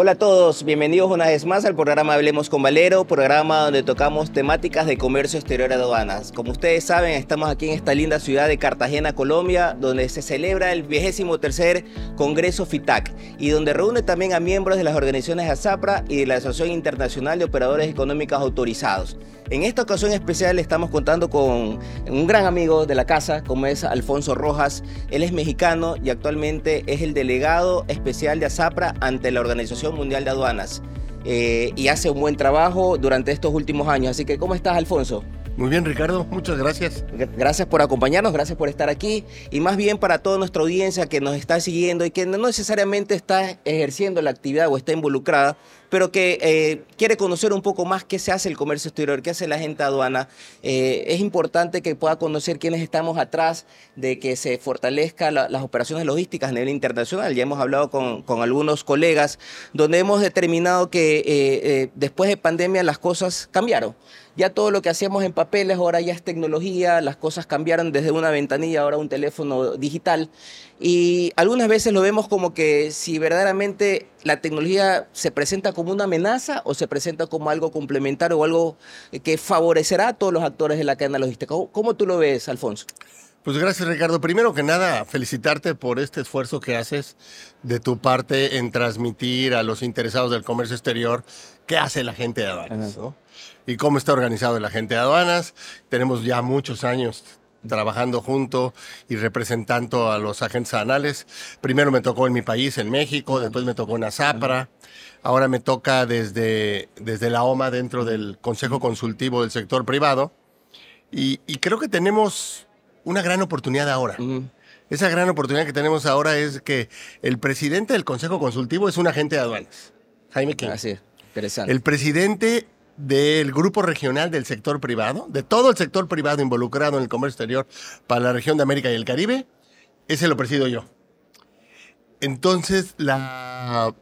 Hola a todos, bienvenidos una vez más al programa Hablemos con Valero, programa donde tocamos temáticas de comercio exterior aduanas. Como ustedes saben, estamos aquí en esta linda ciudad de Cartagena, Colombia, donde se celebra el 23 Congreso FITAC y donde reúne también a miembros de las organizaciones ASAPRA y de la Asociación Internacional de Operadores Económicos Autorizados. En esta ocasión especial estamos contando con un gran amigo de la casa, como es Alfonso Rojas. Él es mexicano y actualmente es el delegado especial de ASAPRA ante la Organización Mundial de Aduanas. Eh, y hace un buen trabajo durante estos últimos años. Así que, ¿cómo estás, Alfonso? Muy bien, Ricardo, muchas gracias. Gracias por acompañarnos, gracias por estar aquí y más bien para toda nuestra audiencia que nos está siguiendo y que no necesariamente está ejerciendo la actividad o está involucrada, pero que eh, quiere conocer un poco más qué se hace el comercio exterior, qué hace la gente aduana. Eh, es importante que pueda conocer quiénes estamos atrás de que se fortalezca las operaciones logísticas a nivel internacional. Ya hemos hablado con, con algunos colegas donde hemos determinado que eh, después de pandemia las cosas cambiaron ya todo lo que hacíamos en papeles ahora ya es tecnología, las cosas cambiaron desde una ventanilla ahora un teléfono digital y algunas veces lo vemos como que si verdaderamente la tecnología se presenta como una amenaza o se presenta como algo complementario o algo que favorecerá a todos los actores de la cadena logística. ¿Cómo tú lo ves, Alfonso? Pues gracias Ricardo. Primero que nada, felicitarte por este esfuerzo que haces de tu parte en transmitir a los interesados del comercio exterior qué hace la gente de aduanas y cómo está organizado la gente de aduanas. Tenemos ya muchos años trabajando junto y representando a los agentes aduanales. Primero me tocó en mi país, en México, después me tocó en Azapra, ahora me toca desde, desde la OMA dentro del Consejo Consultivo del Sector Privado y, creo que tenemos una gran oportunidad ahora. Esa gran oportunidad que tenemos ahora es que el presidente del Consejo Consultivo es un agente de aduanas, Jaime King. Así es, interesante. El presidente del grupo regional del sector privado, de todo el sector privado involucrado en el comercio exterior para la región de América y el Caribe, ese lo presido yo. Entonces, la,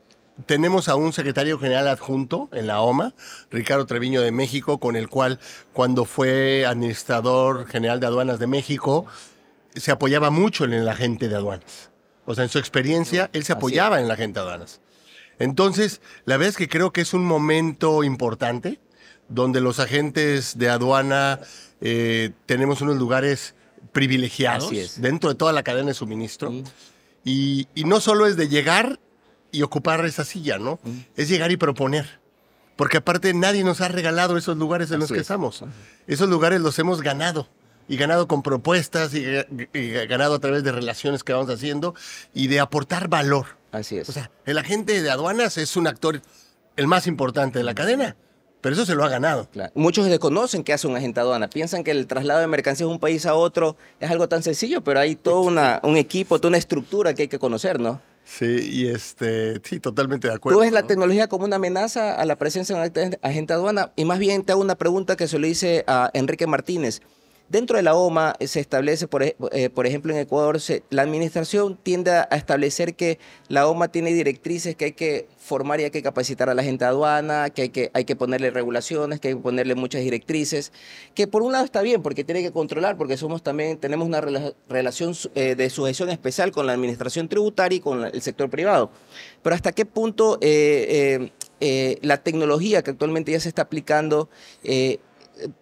tenemos a un secretario general adjunto en la OMA, Ricardo Treviño de México, con el cual cuando fue administrador general de aduanas de México, se apoyaba mucho en la gente de aduanas. O sea, en su experiencia, él se apoyaba en la gente de aduanas. Entonces, la verdad es que creo que es un momento importante donde los agentes de aduana eh, tenemos unos lugares privilegiados dentro de toda la cadena de suministro. Y, no solo es de llegar y ocupar esa silla, ¿no? Es llegar y proponer. Porque aparte nadie nos ha regalado esos lugares en los que estamos. Esos lugares los hemos ganado. Y ganado con propuestas y, y, ganado a través de relaciones que vamos haciendo y de aportar valor. Así es. O sea, el agente de aduanas es un actor el más importante de la cadena. Pero eso se lo ha ganado. Muchos desconocen qué hace un agente aduana. Piensan que el traslado de mercancías de un país a otro es algo tan sencillo, pero hay todo una, un equipo, toda una estructura que hay que conocer, ¿no? Sí, y este, sí, totalmente de acuerdo. ¿Tú ves la tecnología como una amenaza a la presencia de un agente aduana? Y más bien te hago una pregunta que se le hice a Enrique Martínez. Dentro de la OMA se establece, por, eh, por ejemplo, en Ecuador, la administración tiende a establecer que la OMA tiene directrices que hay que formar y hay que capacitar a la gente aduana, que hay que, hay que ponerle regulaciones, que hay que ponerle muchas directrices, que por un lado está bien, porque tiene que controlar, porque somos también, tenemos una relación eh, de sujeción especial con la administración tributaria y con el sector privado. Pero hasta qué punto eh, la tecnología que actualmente ya se está aplicando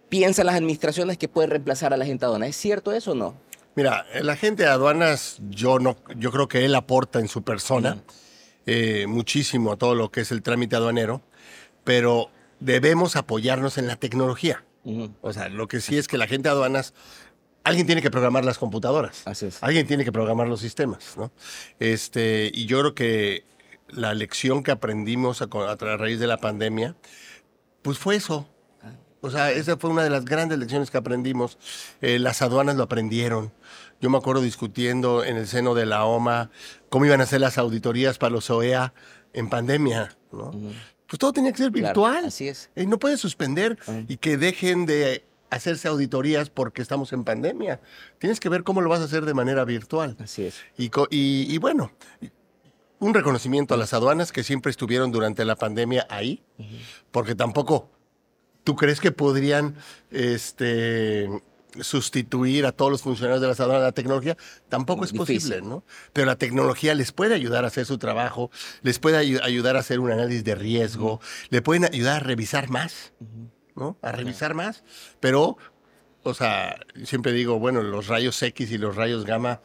piensan las administraciones que puede reemplazar a la gente aduana. ¿Es cierto eso o no? Mira, la gente de aduanas, yo no, yo creo que él aporta en su persona eh, muchísimo a todo lo que es el trámite aduanero, pero debemos apoyarnos en la tecnología. O sea, lo que sí es que la gente de aduanas alguien tiene que programar las computadoras. Así es. Alguien tiene que programar los sistemas, ¿no? Este, y yo creo que la lección que aprendimos a, a, raíz de la pandemia, pues fue eso. O sea, esa fue una de las grandes lecciones que aprendimos. Eh, las aduanas lo aprendieron. Yo me acuerdo discutiendo en el seno de la OMA cómo iban a ser las auditorías para los OEA en pandemia, ¿no? Pues todo tenía que ser virtual. así es. Y no puedes suspender y que dejen de hacerse auditorías porque estamos en pandemia. Tienes que ver cómo lo vas a hacer de manera virtual. Así es. Y, y, bueno, un reconocimiento a las aduanas que siempre estuvieron durante la pandemia ahí, porque tampoco ¿Tú crees que podrían este, sustituir a todos los funcionarios de las aduanas de la tecnología, tampoco es Difícil. posible, ¿no? Pero la tecnología les puede ayudar a hacer su trabajo, les puede ayu- ayudar a hacer un análisis de riesgo, le pueden ayudar a revisar más, ¿no? A revisar más, pero, o sea, siempre digo, bueno, los rayos X y los rayos gamma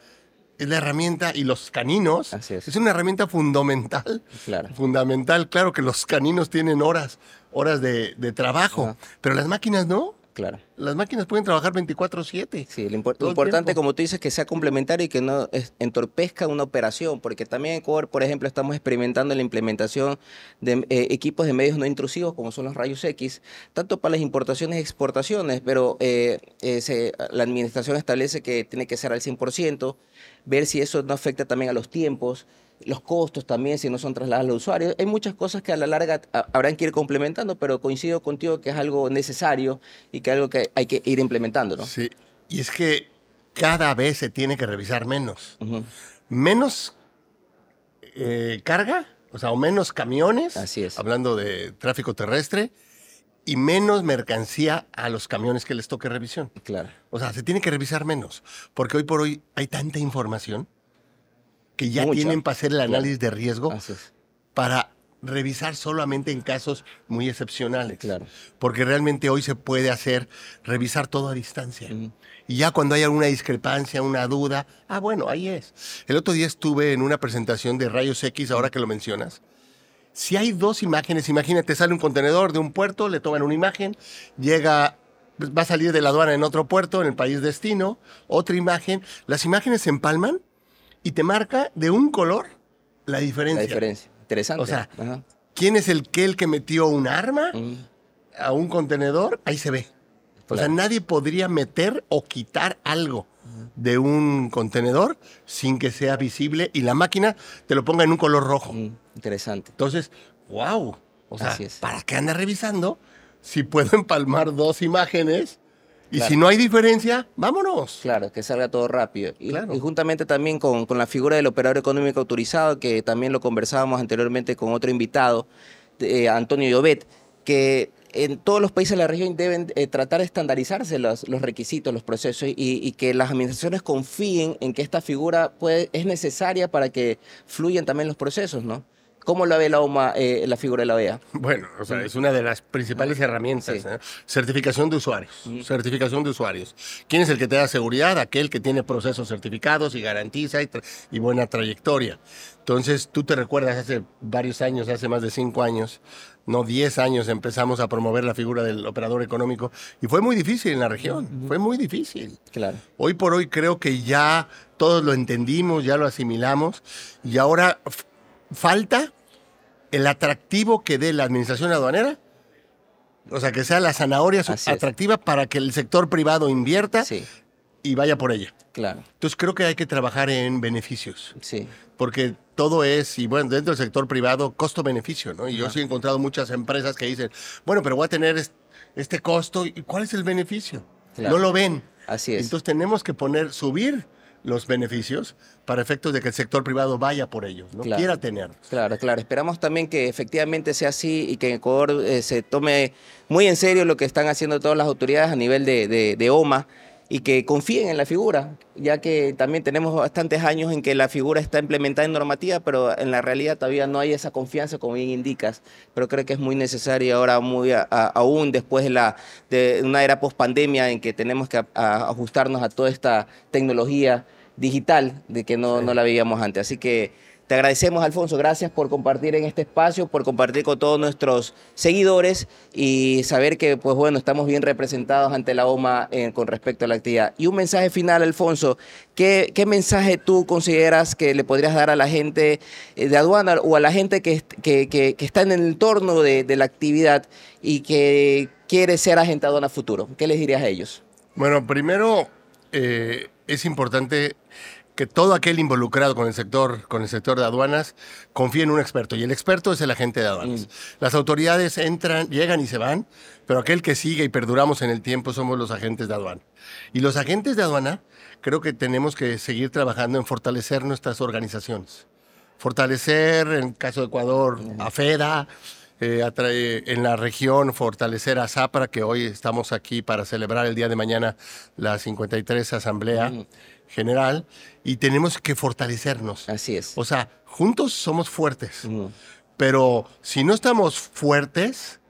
es la herramienta y los caninos Así es. es una herramienta fundamental. Claro. Fundamental, claro que los caninos tienen horas, horas de, de trabajo, Ajá. pero las máquinas no. Claro. Las máquinas pueden trabajar 24/7. Sí, lo, impor- importante, como tú dices, que sea complementario y que no entorpezca una operación, porque también en Ecuador, por ejemplo, estamos experimentando la implementación de eh, equipos de medios no intrusivos, como son los rayos X, tanto para las importaciones y exportaciones, pero eh, eh, se- la administración establece que tiene que ser al 100%, ver si eso no afecta también a los tiempos, los costos también, si no son trasladados al usuario. Hay muchas cosas que a la larga a- habrán que ir complementando, pero coincido contigo que es algo necesario y que algo que hay que ir implementando, ¿no? Sí. Y es que cada vez se tiene que revisar menos. Menos eh, carga, o sea, o menos camiones, Así es. hablando de tráfico terrestre, y menos mercancía a los camiones que les toque revisión. Claro. O sea, se tiene que revisar menos, porque hoy por hoy hay tanta información que ya Mucha. tienen para hacer el análisis de riesgo para revisar solamente en casos muy excepcionales. Claro. Porque realmente hoy se puede hacer, revisar todo a distancia. Y ya cuando hay alguna discrepancia, una duda, ah, bueno, ahí es. El otro día estuve en una presentación de rayos X, ahora que lo mencionas. Si hay dos imágenes, imagínate, sale un contenedor de un puerto, le toman una imagen, llega, va a salir de la aduana en otro puerto, en el país destino, otra imagen. Las imágenes se empalman y te marca de un color la diferencia. La diferencia. Interesante. O sea, Ajá. ¿Quién es el que el que metió un arma a un contenedor? Ahí se ve. O sea, nadie podría meter o quitar algo de un contenedor sin que sea visible y la máquina te lo ponga en un color rojo. Mm, Interesante. Entonces, wow. O sea. ¿para qué anda revisando? Si puedo empalmar dos imágenes y Claro. si no hay diferencia, vámonos. Claro, que salga todo rápido. Y, Claro. y juntamente también con, con la figura del operador económico autorizado, que también lo conversábamos anteriormente con otro invitado, eh, Antonio Llobet, que en todos los países de la región deben eh, tratar de estandarizarse los, los requisitos, los procesos y, y que las administraciones confíen en que esta figura puede, es necesaria para que fluyan también los procesos, ¿no? ¿Cómo la ve la OMA, eh, la figura de la OEA? Bueno, o sea, es una de las principales herramientas. Sí. ¿eh? Certificación de usuarios. Certificación de usuarios. ¿Quién es el que te da seguridad? Aquel que tiene procesos certificados y garantiza y, y buena trayectoria. Entonces, tú te recuerdas hace varios años, hace más de cinco años, no 10 años, empezamos a promover la figura del operador económico y fue muy difícil en la región. Fue muy difícil. Claro. Hoy por hoy creo que ya todos lo entendimos, ya lo asimilamos y ahora falta el atractivo que dé la administración aduanera. O sea, que sea la zanahoria es. atractiva para que el sector privado invierta Sí, y vaya por ella. claro. Entonces creo que hay que trabajar en beneficios, Sí, porque todo es, y bueno, dentro del sector privado, costo-beneficio, ¿no? Y yo sí he encontrado muchas empresas que dicen, bueno, pero voy a tener es- este costo, ¿y cuál es el beneficio? Claro. No lo ven. así es. Entonces tenemos que poner, subir los beneficios para efectos de que el sector privado vaya por ellos, no Claro. quiera tener. Claro, claro. Esperamos también que efectivamente sea así y que en Ecuador eh, se tome muy en serio lo que están haciendo todas las autoridades a nivel de, de- de OMA y que confíen en la figura, ya que también tenemos bastantes años en que la figura está implementada en normativa, pero en la realidad todavía no hay esa confianza, como bien indicas. Pero creo que es muy necesario ahora, muy a- a- aún después de, la, de una era post pandemia en que tenemos que a- ajustarnos a toda esta tecnología digital de que no, no la veíamos antes. Así que te agradecemos, Alfonso. Gracias por compartir en este espacio, por compartir con todos nuestros seguidores y saber que, pues bueno, estamos bien representados ante la OMA eh, con respecto a la actividad. Y un mensaje final, Alfonso. ¿Qué, mensaje tú consideras que le podrías dar a la gente eh, de aduana o a la gente que, est- que, que- que está en el entorno de, de la actividad y que quiere ser agente aduana futuro? ¿Qué les dirías a ellos? Bueno, primero eh, es importante que todo aquel involucrado con el sector, con el sector de aduanas, confíe en un experto. Y el experto es el agente de aduanas. Las autoridades entran, llegan y se van, pero aquel que sigue y perduramos en el tiempo somos los agentes de aduana. Y los agentes de aduana creo que tenemos que seguir trabajando en fortalecer nuestras organizaciones. Fortalecer, en el caso de Ecuador, a FEDA, eh, atrae- en la región, fortalecer a Zapra, que hoy estamos aquí para celebrar el día de mañana la 53 Asamblea General, y tenemos que fortalecernos. Así es. O sea, juntos somos fuertes, Ujú. pero si no estamos fuertes,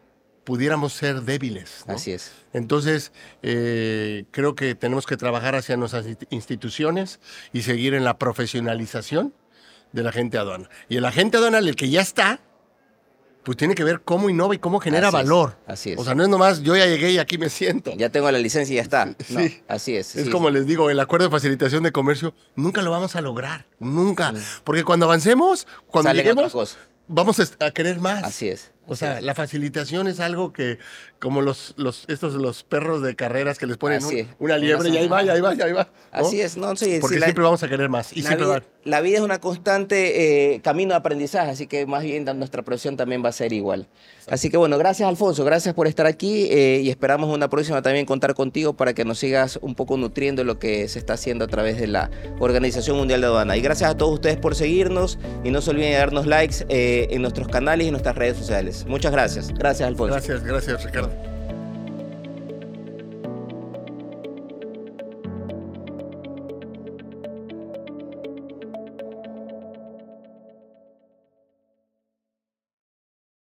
pudiéramos ser débiles. ¿no? Así es. Entonces, eh, creo que tenemos que trabajar hacia nuestras insti- instituciones y seguir en la profesionalización del agente aduana. Y el agente aduanal, el que ya está, pues tiene que ver cómo innova y cómo genera Así es, valor. así es. O sea, no es nomás yo ya llegué y aquí me siento. Ya tengo la licencia y ya está. No, Sí. así es. Es sí, como sí. les digo, el acuerdo de facilitación de comercio nunca lo vamos a lograr, nunca. Porque cuando avancemos, cuando Salen lleguemos, vamos a querer más. Así es. O sea, la facilitación es algo que, como los, los, estos los perros de carreras que les ponen un- una liebre y ahí va, y ahí va, y ahí va. ¿no? Así es, no, sí, Porque la- siempre vamos a querer más y la, siempre vida, va. la vida es una constante eh, camino de aprendizaje, así que más bien nuestra profesión también va a ser igual. Así que bueno, gracias Alfonso, gracias por estar aquí eh, y esperamos una próxima también contar contigo para que nos sigas un poco nutriendo lo que se está haciendo a través de la Organización Mundial de Aduana. Y gracias a todos ustedes por seguirnos y no se olviden de darnos likes eh, en nuestros canales y en nuestras redes sociales. Muchas gracias. Gracias Alfonso. Gracias, gracias, Ricardo.